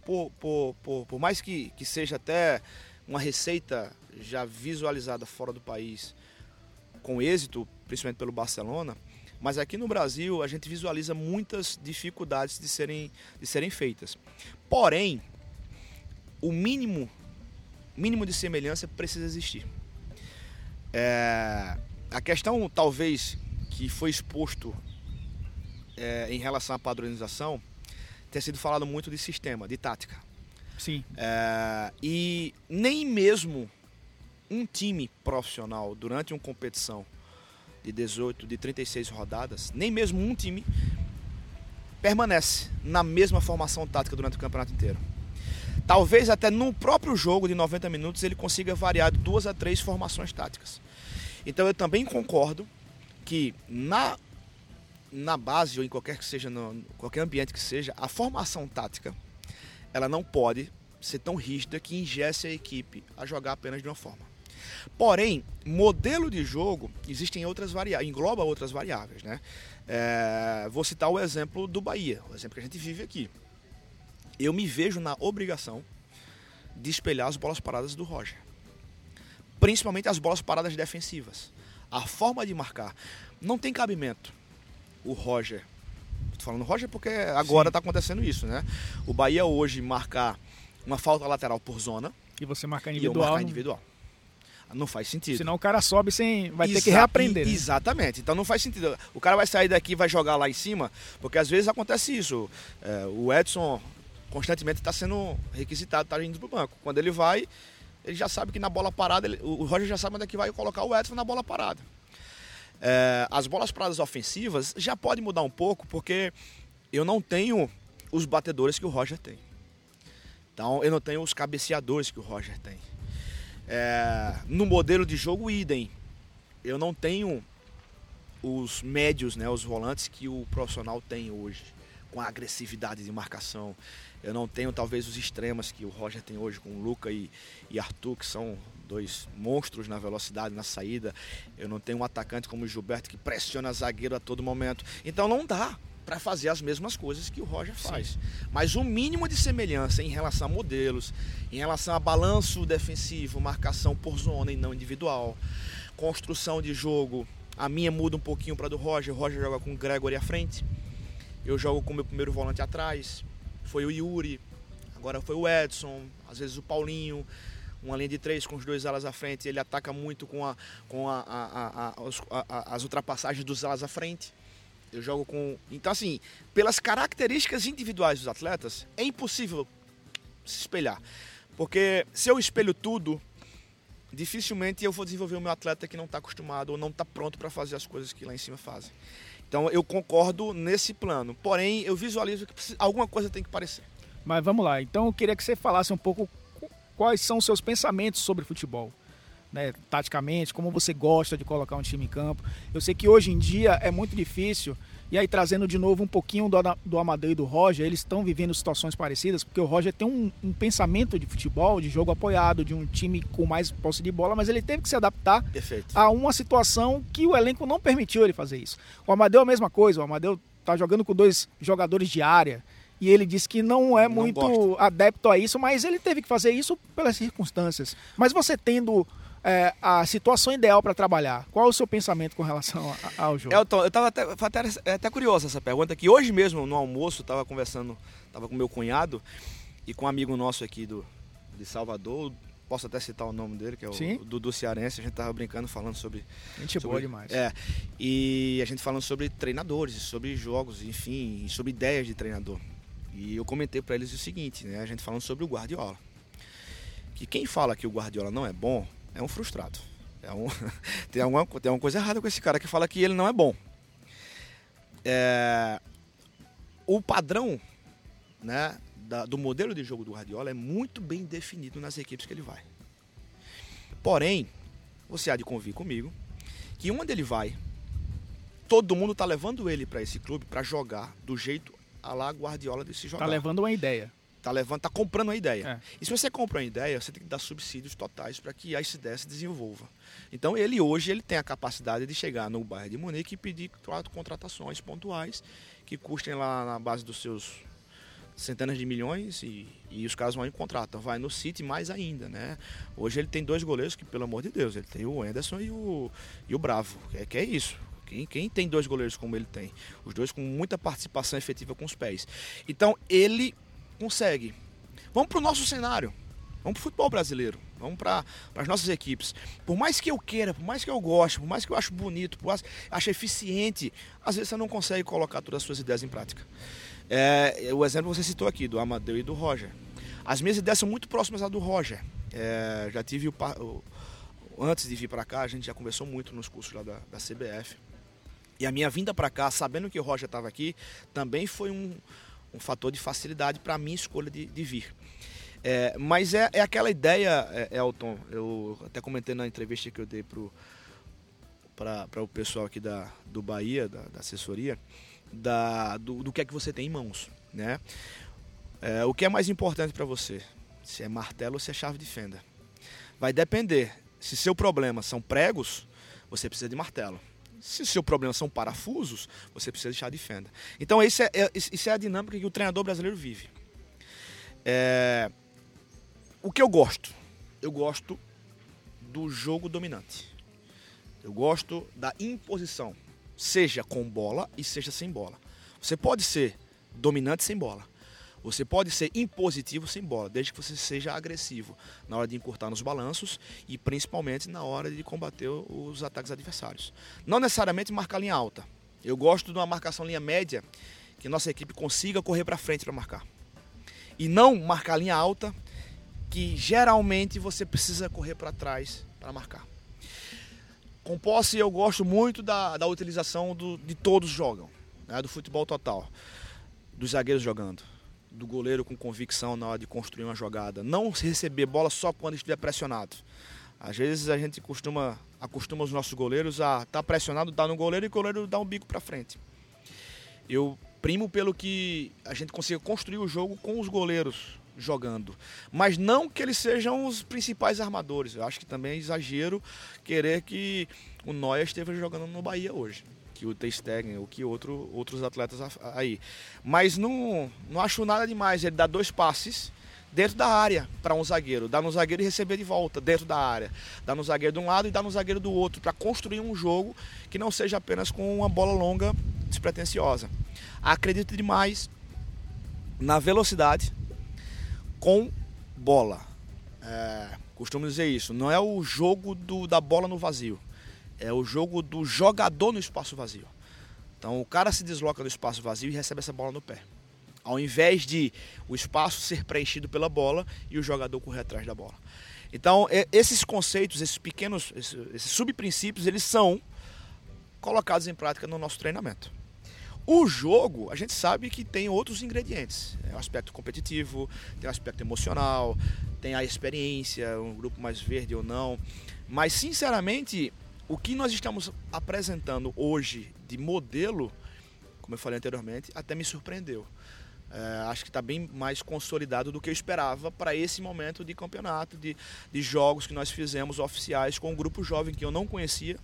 por, por, por, por mais que, que seja até uma receita já visualizada fora do país, com êxito, principalmente pelo Barcelona, mas aqui no Brasil a gente visualiza muitas dificuldades de serem, de serem feitas. Porém, o mínimo, mínimo de semelhança precisa existir. É, a questão, talvez, que foi exposto é, em relação à padronização, tem sido falado muito de sistema, de tática. Sim. É, e nem mesmo um time profissional durante uma competição de 18, de 36 rodadas, nem mesmo um time permanece na mesma formação tática durante o campeonato inteiro. Talvez até no próprio jogo de 90 minutos ele consiga variar duas a três formações táticas. Então eu também concordo que na, na base ou em qualquer que seja no, qualquer ambiente que seja, a formação tática ela não pode ser tão rígida que ingesse a equipe a jogar apenas de uma forma. Porém, modelo de jogo existem outras variáveis, engloba outras variáveis, né? É, vou citar o exemplo do Bahia, o exemplo que a gente vive aqui. Eu me vejo na obrigação de espelhar as bolas paradas do Roger, principalmente as bolas paradas defensivas. A forma de marcar não tem cabimento. O Roger, estou falando Roger porque agora está acontecendo isso, né? O Bahia hoje marcar uma falta lateral por zona e você marcar individual. E eu marcar individual. Não faz sentido. Senão o cara sobe sem. vai Exa ter que reaprender. Né? Exatamente. Então não faz sentido. O cara vai sair daqui e vai jogar lá em cima, porque às vezes acontece isso. É, o Edson constantemente está sendo requisitado, está indo para o banco. Quando ele vai, ele já sabe que na bola parada, ele, o Roger já sabe onde é que vai colocar o Edson na bola parada. É, as bolas paradas ofensivas já pode mudar um pouco, porque eu não tenho os batedores que o Roger tem. Então eu não tenho os cabeceadores que o Roger tem. É, no modelo de jogo, idem. Eu não tenho os médios, né, os volantes que o profissional tem hoje, com a agressividade de marcação. Eu não tenho talvez os extremas que o Roger tem hoje com o Luca e, e Arthur, que são dois monstros na velocidade, na saída. Eu não tenho um atacante como o Gilberto que pressiona zagueiro a todo momento. Então não dá para fazer as mesmas coisas que o Roger faz. Sim. Mas o mínimo de semelhança em relação a modelos, em relação a balanço defensivo, marcação por zona e não individual, construção de jogo, a minha muda um pouquinho para do Roger. O Roger joga com o Gregory à frente. Eu jogo com o meu primeiro volante atrás. Foi o Yuri, agora foi o Edson, às vezes o Paulinho. Uma linha de três com os dois alas à frente. Ele ataca muito com, a, com a, a, as ultrapassagens dos alas à frente. Eu jogo com. Então, assim, pelas características individuais dos atletas, é impossível se espelhar. Porque se eu espelho tudo, dificilmente eu vou desenvolver o meu atleta que não está acostumado ou não está pronto para fazer as coisas que lá em cima fazem. Então eu concordo nesse plano. Porém, eu visualizo que alguma coisa tem que parecer. Mas vamos lá. Então eu queria que você falasse um pouco quais são os seus pensamentos sobre futebol. Né, taticamente, como você gosta de colocar um time em campo. Eu sei que hoje em dia é muito difícil e aí, trazendo de novo um pouquinho do, do Amadeu e do Roger, eles estão vivendo situações parecidas, porque o Roger tem um, um, pensamento de futebol, de jogo apoiado, de um time com mais posse de bola, mas ele teve que se adaptar Perfeito. a uma situação que o elenco não permitiu ele fazer isso. O Amadeu é a mesma coisa, o Amadeu está jogando com dois jogadores de área. E ele disse que não é não muito gosto. adepto a isso, mas ele teve que fazer isso pelas circunstâncias. Mas você tendo é, a situação ideal para trabalhar. Qual é o seu pensamento com relação ao jogo? Elton, eu estava até, até, até curioso essa pergunta, que hoje mesmo no almoço estava conversando, estava com meu cunhado e com um amigo nosso aqui do, de Salvador, posso até citar o nome dele, que é o Sim. Dudu Cearense, a gente estava brincando falando sobre... Gente sobre, boa demais. É, e a gente falando sobre treinadores, sobre jogos, enfim, sobre ideias de treinador. E eu comentei para eles o seguinte, né, a gente falando sobre o Guardiola. Que quem fala que o Guardiola não é bom, é um frustrado. É um, tem, alguma, tem alguma coisa errada com esse cara que fala que ele não é bom. É, o padrão né, da, do modelo de jogo do Guardiola é muito bem definido nas equipes que ele vai. Porém, você há de convir comigo que onde ele vai, todo mundo está levando ele para esse clube para jogar do jeito a lá Guardiola de se jogar. Está levando uma ideia. Tá levando, tá comprando uma ideia. É. E se você compra uma ideia, você tem que dar subsídios totais para que essa ideia se desenvolva. Então ele hoje ele tem a capacidade de chegar no bairro de Munique e pedir quatro contratações pontuais que custem lá na base dos seus centenas de milhões e, e os caras vão em contrato. Vai no City mais ainda, né? Hoje ele tem dois goleiros que, pelo amor de Deus, ele tem o Anderson e o, e o Bravo. É que é isso. Quem, quem tem dois goleiros como ele tem? Os dois com muita participação efetiva com os pés. Então ele consegue. Vamos para o nosso cenário. Vamos para o futebol brasileiro. Vamos para as nossas equipes. Por mais que eu queira, por mais que eu goste, por mais que eu acho bonito, por mais que acho eficiente, às vezes você não consegue colocar todas as suas ideias em prática. É, o exemplo você citou aqui, do Amadeu e do Roger. As minhas ideias são muito próximas à do Roger. É, já tive o, o, Antes de vir para cá, a gente já conversou muito nos cursos lá da, da CBF. E a minha vinda para cá, sabendo que o Roger estava aqui, também foi um, um fator de facilidade para a minha escolha de, de vir. É, mas é, é, aquela ideia, é, Elton, eu até comentei na entrevista que eu dei para o pessoal aqui da, do Bahia, da, da assessoria, da, do, do, que é que você tem em mãos. Né? É, o que é mais importante para você? Se é martelo ou se é chave de fenda. Vai depender. Se seu problema são pregos, você precisa de martelo. Se o seu problema são parafusos, você precisa de chave de fenda. Então, isso é, é, isso é a dinâmica que o treinador brasileiro vive. É... O que eu gosto? Eu gosto do jogo dominante. Eu gosto da imposição, seja com bola e seja sem bola. Você pode ser dominante sem bola. Você pode ser impositivo sem bola, desde que você seja agressivo na hora de encurtar nos balanços e principalmente na hora de combater os ataques adversários. Não necessariamente marcar linha alta. Eu gosto de uma marcação linha média que nossa equipe consiga correr para frente para marcar. E não marcar linha alta, que geralmente você precisa correr para trás para marcar. Com posse, eu gosto muito da, da utilização do, de todos jogam, né, do futebol total, dos zagueiros jogando do goleiro com convicção na hora de construir uma jogada. Não receber bola só quando estiver pressionado. Às vezes a gente costuma acostuma os nossos goleiros a estar tá pressionado, dar no goleiro e o goleiro dá um bico para frente. Eu primo pelo que a gente consiga construir o jogo com os goleiros jogando, mas não que eles sejam os principais armadores. Eu acho que também é exagero querer que o Neuer esteja jogando no Bahia hoje que o Testegen ou que outro, outros atletas aí. Mas não, não acho nada demais ele dar dois passes dentro da área para um zagueiro, dar no zagueiro e receber de volta dentro da área, dar no zagueiro de um lado e dar no zagueiro do outro, para construir um jogo que não seja apenas com uma bola longa despretensiosa. Acredito demais na velocidade com bola. É, costumo dizer isso, não é o jogo do, da bola no vazio. É o jogo do jogador no espaço vazio. Então o cara se desloca do espaço vazio e recebe essa bola no pé. Ao invés de o espaço ser preenchido pela bola e o jogador correr atrás da bola. Então, esses conceitos, esses pequenos, esses subprincípios, eles são colocados em prática no nosso treinamento. O jogo, a gente sabe que tem outros ingredientes. É o aspecto competitivo, tem o aspecto emocional, tem a experiência, um grupo mais verde ou não. Mas, sinceramente, o que nós estamos apresentando hoje de modelo, como eu falei anteriormente, até me surpreendeu. É, acho que está bem mais consolidado do que eu esperava para esse momento de campeonato, de, de jogos que nós fizemos oficiais com um grupo jovem que eu não conhecia.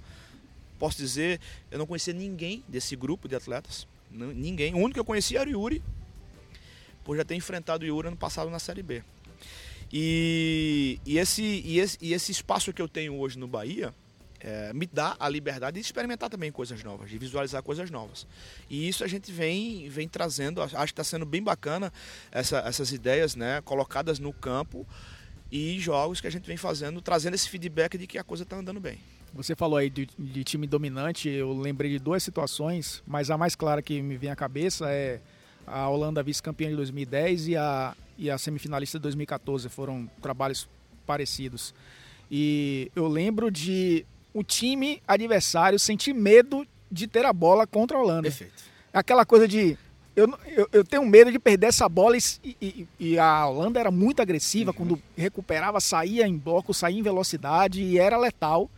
Posso dizer, eu não conhecia ninguém desse grupo de atletas. Ninguém. O único que eu conhecia era o Yuri, por já ter enfrentado o Yuri ano passado na Série B. E, e, esse, e, esse, e esse espaço que eu tenho hoje no Bahia, é, me dá a liberdade de experimentar também coisas novas, de visualizar coisas novas. E isso a gente vem, vem trazendo, acho que está sendo bem bacana essa, essas ideias né, colocadas no campo e jogos que a gente vem fazendo, trazendo esse feedback de que a coisa está andando bem. Você falou aí de, de, time dominante, eu lembrei de duas situações, mas a mais clara que me vem à cabeça é a Holanda vice-campeã de 2010 e a, e a semifinalista de 2014, foram trabalhos parecidos. E eu lembro de o time adversário sentir medo de ter a bola contra a Holanda. Perfeito. Aquela coisa de. Eu, eu, eu tenho medo de perder essa bola e, e, e a Holanda era muito agressiva, uhum. quando recuperava, saía em bloco, saía em velocidade e era letal.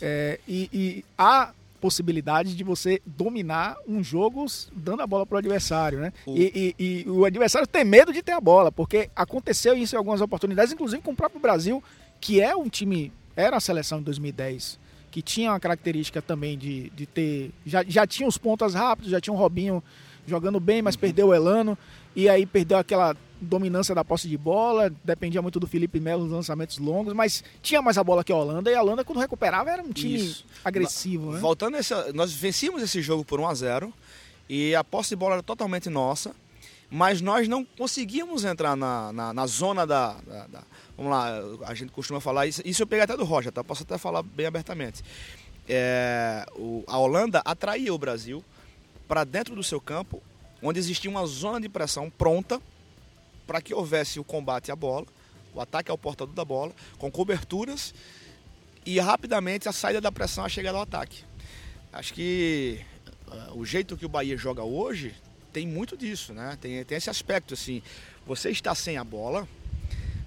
É, e, e há possibilidade de você dominar um jogo dando a bola para o adversário, né? O... E, e, e, o adversário tem medo de ter a bola, porque aconteceu isso em algumas oportunidades, inclusive com o próprio Brasil, que é um time, era a seleção de 2010 que tinha uma característica também de, de ter. Já, já tinha os pontas rápidos, já tinha o Robinho jogando bem, mas uhum. perdeu o Elano. E aí perdeu aquela dominância da posse de bola, dependia muito do Felipe Melo nos lançamentos longos, mas tinha mais a bola que a Holanda, e a Holanda, quando recuperava, era um time Isso. agressivo. Né? Voltando essa. Nós vencíamos esse jogo por 1 a 0 e a posse de bola era totalmente nossa, mas nós não conseguíamos entrar na, na, na zona da, da, da Vamos lá, a gente costuma falar isso. Isso eu peguei até do Roger, tá? Posso até falar bem abertamente. É, o, a Holanda atraía o Brasil para dentro do seu campo, onde existia uma zona de pressão pronta para que houvesse o combate à bola, o ataque ao portador da bola, com coberturas e rapidamente a saída da pressão, a chegada ao ataque. Acho que uh, o jeito que o Bahia joga hoje tem muito disso, né? Tem, tem esse aspecto assim. Você está sem a bola,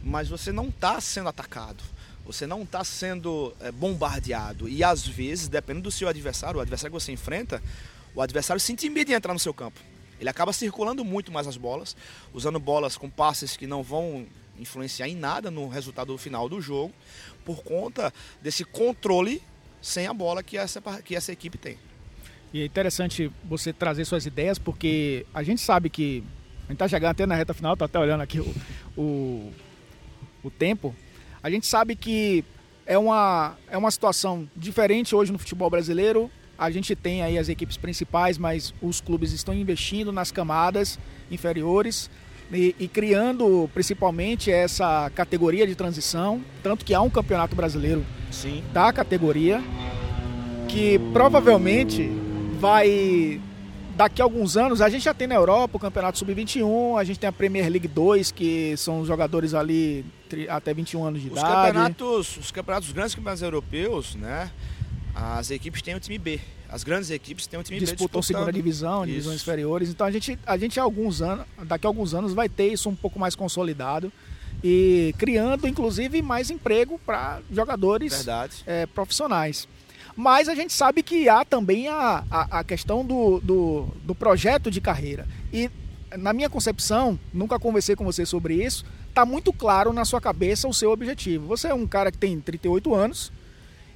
mas você não está sendo atacado. Você não está sendo é, bombardeado. E às vezes, dependendo do seu adversário, o adversário que você enfrenta, o adversário se intimida em entrar no seu campo. Ele acaba circulando muito mais as bolas, usando bolas com passes que não vão influenciar em nada no resultado final do jogo, por conta desse controle sem a bola que essa, que essa equipe tem. E é interessante você trazer suas ideias, porque a gente sabe que. A gente está chegando até na reta final, estou até olhando aqui o, o o tempo, a gente sabe que é uma, é uma situação diferente hoje no futebol brasileiro. A gente tem aí as equipes principais, mas os clubes estão investindo nas camadas inferiores e, e, criando principalmente essa categoria de transição. Tanto que há um campeonato brasileiro Sim. da categoria que provavelmente vai daqui a alguns anos, a gente já tem na Europa o Campeonato Sub-21, a gente tem a Premier League 2, que são jogadores ali até 21 anos de os idade. Campeonatos, os campeonatos, os grandes campeonatos europeus, né? As equipes têm o time B. As grandes equipes têm o time Disputam B. Disputam segunda divisão, divisões inferiores. Então a gente, a gente há alguns anos, daqui a alguns anos vai ter isso um pouco mais consolidado e criando inclusive mais emprego para jogadores é, profissionais. Mas a gente sabe que há também a, a, a questão do, do, do projeto de carreira. E na minha concepção, nunca conversei com você sobre isso, está muito claro na sua cabeça o seu objetivo. Você é um cara que tem 38 anos,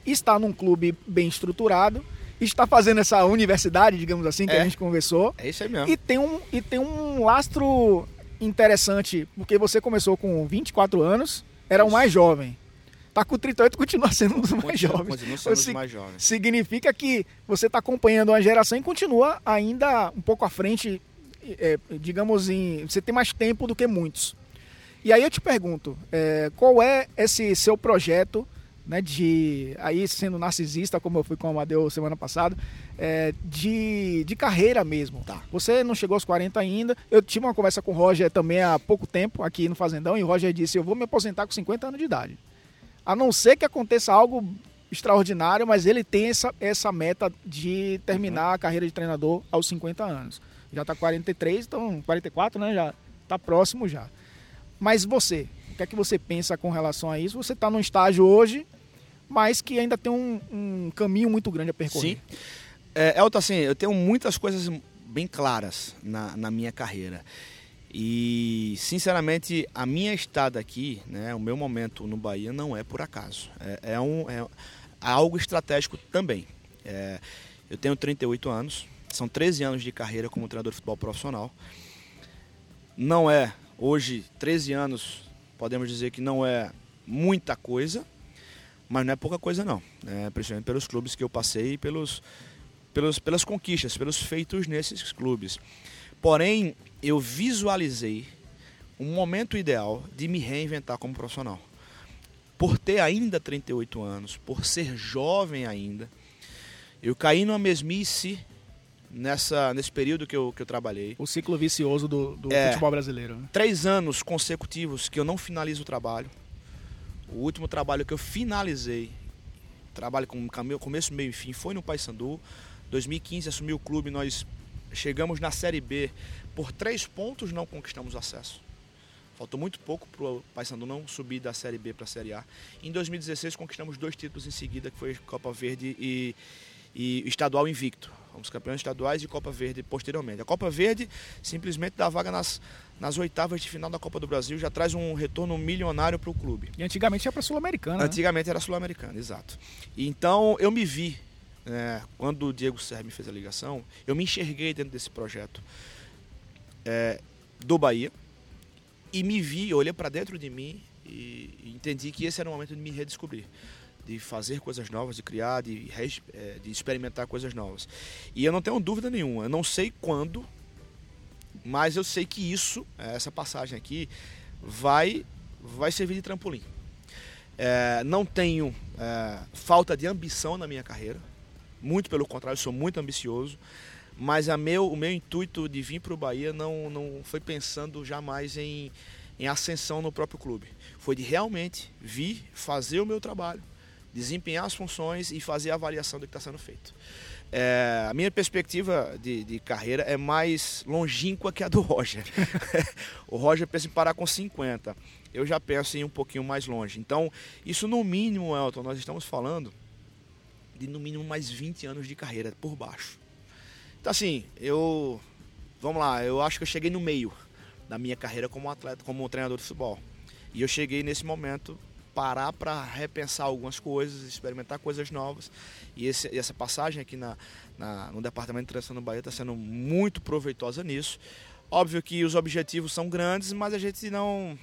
está num clube bem estruturado, está fazendo essa universidade, digamos assim, que é, a gente conversou. É isso aí mesmo. E tem um, e tem um lastro interessante, porque você começou com 24 anos, era o mais jovem tá com 38 continua sendo um dos mais continua, jovens. Continua sendo então, mais jovens. Significa que você está acompanhando uma geração e continua ainda um pouco à frente, é, digamos, em, você tem mais tempo do que muitos. E aí eu te pergunto, é, qual é esse seu projeto, né, de aí sendo narcisista, como eu fui com o Amadeu semana passada, é, de, de carreira mesmo. Tá. Você não chegou aos 40 ainda. Eu tive uma conversa com o Roger também há pouco tempo aqui no Fazendão e o Roger disse: Eu vou me aposentar com 50 anos de idade. A não ser que aconteça algo extraordinário, mas ele tem essa, essa meta de terminar a carreira de treinador aos 50 anos. Já está 43, então 44, né? Já está próximo já. Mas você, o que é que você pensa com relação a isso? Você está num estágio hoje, mas que ainda tem um, um caminho muito grande a percorrer. Sim. É, Elton, assim, eu tenho muitas coisas bem claras na, na minha carreira. E, sinceramente, a minha estada aqui, né, o meu momento no Bahia não é por acaso. É, é um, é algo estratégico também. É, eu tenho 38 anos, são 13 anos de carreira como treinador de futebol profissional. Não é, hoje, 13 anos, podemos dizer que não é muita coisa, mas não é pouca coisa não. Né? Principalmente pelos clubes que eu passei e pelos, pelos, pelas conquistas, pelos feitos nesses clubes. Porém, eu visualizei um momento ideal de me reinventar como profissional. Por ter ainda 38 anos, por ser jovem ainda, eu caí numa mesmice nessa, nesse período que eu, que eu trabalhei. O ciclo vicioso do, do é, futebol brasileiro. Né? Três anos consecutivos que eu não finalizo o trabalho. O último trabalho que eu finalizei, trabalho com começo, meio e fim, foi no Paysandu. 2015 assumi o clube, nós chegamos na Série B por três pontos, não conquistamos acesso. Faltou muito pouco para o Paysandu não subir da Série B para a Série A. Em 2016 conquistamos dois títulos em seguida, que foi Copa Verde e, e Estadual Invicto. Fomos campeões estaduais e Copa Verde posteriormente. A Copa Verde simplesmente dá vaga nas, nas oitavas de final da Copa do Brasil, já traz um retorno milionário para o clube. E antigamente era para a Sul-Americana. Né? Antigamente né? era Sul-Americana, exato. Então eu me vi é, quando o Diego Serra me fez a ligação, eu me enxerguei dentro desse projeto é, do Bahia e me vi, olhei para dentro de mim e, entendi que esse era o momento de me redescobrir, de fazer coisas novas, de criar, de, é, de experimentar coisas novas. E eu não tenho dúvida nenhuma, eu não sei quando, mas eu sei que isso, é, essa passagem aqui, vai, vai servir de trampolim. É, não tenho é, falta de ambição na minha carreira, muito pelo contrário, sou muito ambicioso. Mas a meu, o meu intuito de vir para o Bahia não, não foi pensando jamais em, em ascensão no próprio clube. Foi de realmente vir, fazer o meu trabalho, desempenhar as funções e fazer a avaliação do que está sendo feito. É, a minha perspectiva de, de, carreira é mais longínqua que a do Roger. o Roger pensa em parar com 50. Eu já penso em um pouquinho mais longe. Então, isso no mínimo, Elton, nós estamos falando de no mínimo mais 20 anos de carreira por baixo. Então assim, eu vamos lá, eu acho que eu cheguei no meio da minha carreira como atleta, como treinador de futebol. E eu cheguei nesse momento parar para repensar algumas coisas, experimentar coisas novas. E esse, essa passagem aqui na, na, no Departamento de Transição no Bahia está sendo muito proveitosa nisso. Óbvio que os objetivos são grandes, mas a gente não,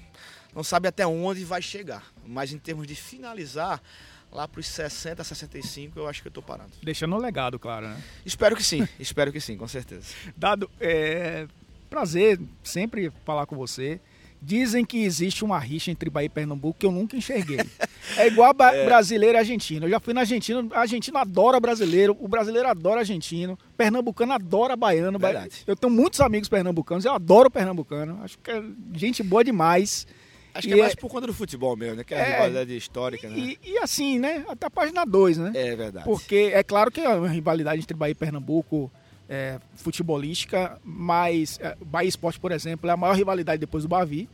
não sabe até onde vai chegar. Mas em termos de finalizar, lá para os 60, 65, eu acho que eu estou parado. Deixando um legado, claro, né? Espero que sim, espero que sim, com certeza. Dado, é prazer sempre falar com você. Dizem que existe uma rixa entre Bahia e Pernambuco que eu nunca enxerguei. É igual é. brasileiro e argentino. Eu já fui na Argentina, argentino adora brasileiro, o brasileiro adora argentino, pernambucano adora baiano. Verdade. Eu tenho muitos amigos pernambucanos, eu adoro pernambucano. Acho que é gente boa demais. Acho que é mais é, por conta do futebol mesmo, né? Que é a é, rivalidade histórica, né? E, e, assim, né? Até a página 2, né? É verdade. Porque é claro que é uma rivalidade entre Bahia e Pernambuco é, futebolística, mas é, Bahia Esporte, por exemplo, é a maior rivalidade depois do Bavi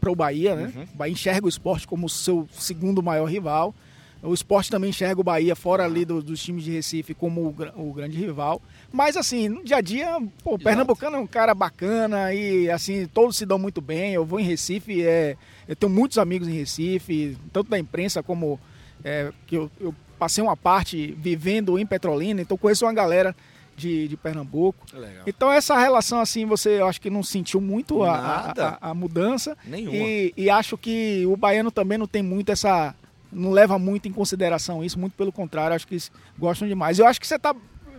para o Bahia, né? Uhum. O Bahia enxerga o esporte como seu segundo maior rival. O esporte também enxerga o Bahia fora ali do, dos times de Recife como o, o, grande rival. Mas assim, no dia a dia, pô, o Pernambucano é um cara bacana e assim, todos se dão muito bem. Eu vou em Recife, é, eu tenho muitos amigos em Recife, tanto da imprensa como é, que eu, eu, passei uma parte vivendo em Petrolina, então conheço uma galera de, de Pernambuco. Legal. Então essa relação assim, você eu acho que não sentiu muito a, a, a, mudança. Nenhuma. E, e acho que o baiano também não tem muito essa não leva muito em consideração isso, muito pelo contrário, acho que gostam demais. Eu acho que você tá,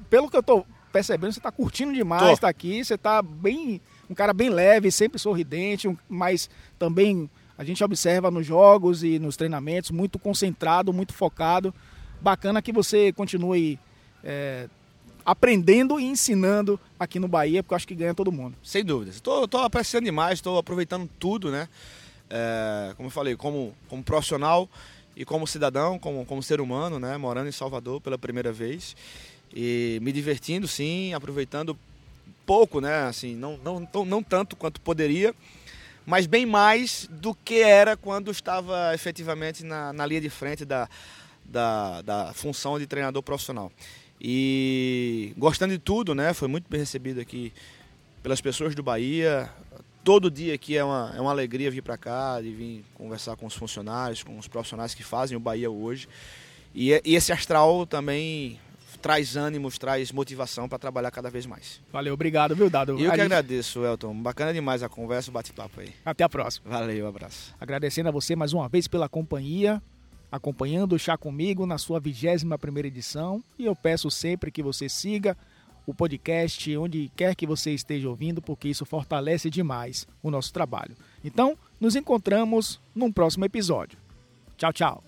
pelo que eu tô percebendo, você tá curtindo demais estar tá aqui, você tá bem, um cara bem leve, sempre sorridente, mas também a gente observa nos jogos e nos treinamentos, muito concentrado, muito focado. Bacana que você continue é, aprendendo e ensinando aqui no Bahia, porque eu acho que ganha todo mundo. Sem dúvidas. Estou apreciando demais, estou aproveitando tudo, né? É, como eu falei, como, como profissional e como cidadão, como, como ser humano, né? Morando em Salvador pela primeira vez. E me divertindo, sim, aproveitando pouco, né? Assim, não, não, não, não tanto quanto poderia, mas bem mais do que era quando estava efetivamente na, na linha de frente da, da, da função de treinador profissional. E gostando de tudo, né? Foi muito bem recebido aqui pelas pessoas do Bahia. Todo dia aqui é uma, é uma alegria vir para cá, de vir conversar com os funcionários, com os profissionais que fazem o Bahia hoje. E, e esse astral também traz ânimos, traz motivação para trabalhar cada vez mais. Valeu, obrigado, viu, Dado? Eu que agradeço, Elton. Bacana demais a conversa, o bate-papo aí. Até a próxima. Valeu, um abraço. Agradecendo a você mais uma vez pela companhia, acompanhando o Chá Comigo na sua 21 primeira edição. E eu peço sempre que você siga o podcast onde quer que você esteja ouvindo, porque isso fortalece demais o nosso trabalho. Então, nos encontramos num próximo episódio. Tchau, tchau.